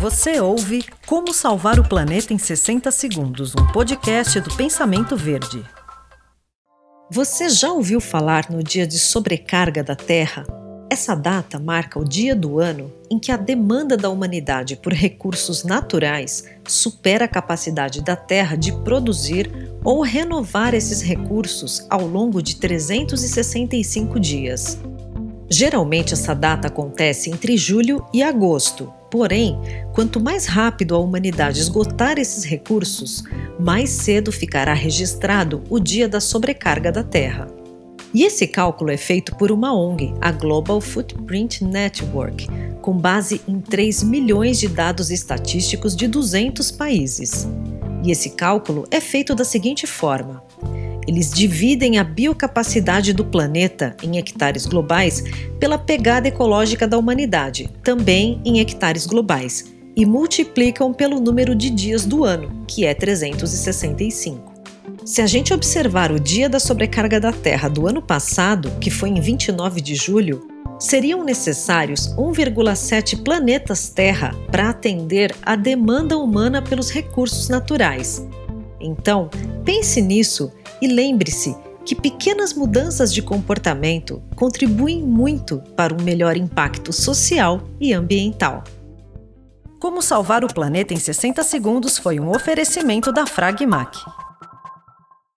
Você ouve Como Salvar o Planeta em 60 Segundos, um podcast do Pensamento Verde. Você já ouviu falar no dia de sobrecarga da Terra? Essa data marca o dia do ano em que a demanda da humanidade por recursos naturais supera a capacidade da Terra de produzir ou renovar esses recursos ao longo de 365 dias. Geralmente essa data acontece entre julho e agosto, porém, quanto mais rápido a humanidade esgotar esses recursos, mais cedo ficará registrado o dia da sobrecarga da Terra. E esse cálculo é feito por uma ONG, a Global Footprint Network, com base em 3 milhões de dados estatísticos de 200 países. E esse cálculo é feito da seguinte forma: eles dividem a biocapacidade do planeta em hectares globais pela pegada ecológica da humanidade, também em hectares globais, e multiplicam pelo número de dias do ano, que é 365. Se a gente observar o dia da sobrecarga da Terra do ano passado, que foi em 29 de julho, seriam necessários 1,7 planetas Terra para atender a demanda humana pelos recursos naturais. Então, pense nisso e lembre-se que pequenas mudanças de comportamento contribuem muito para um melhor impacto social e ambiental. Como salvar o planeta em 60 segundos foi um oferecimento da Fragmac.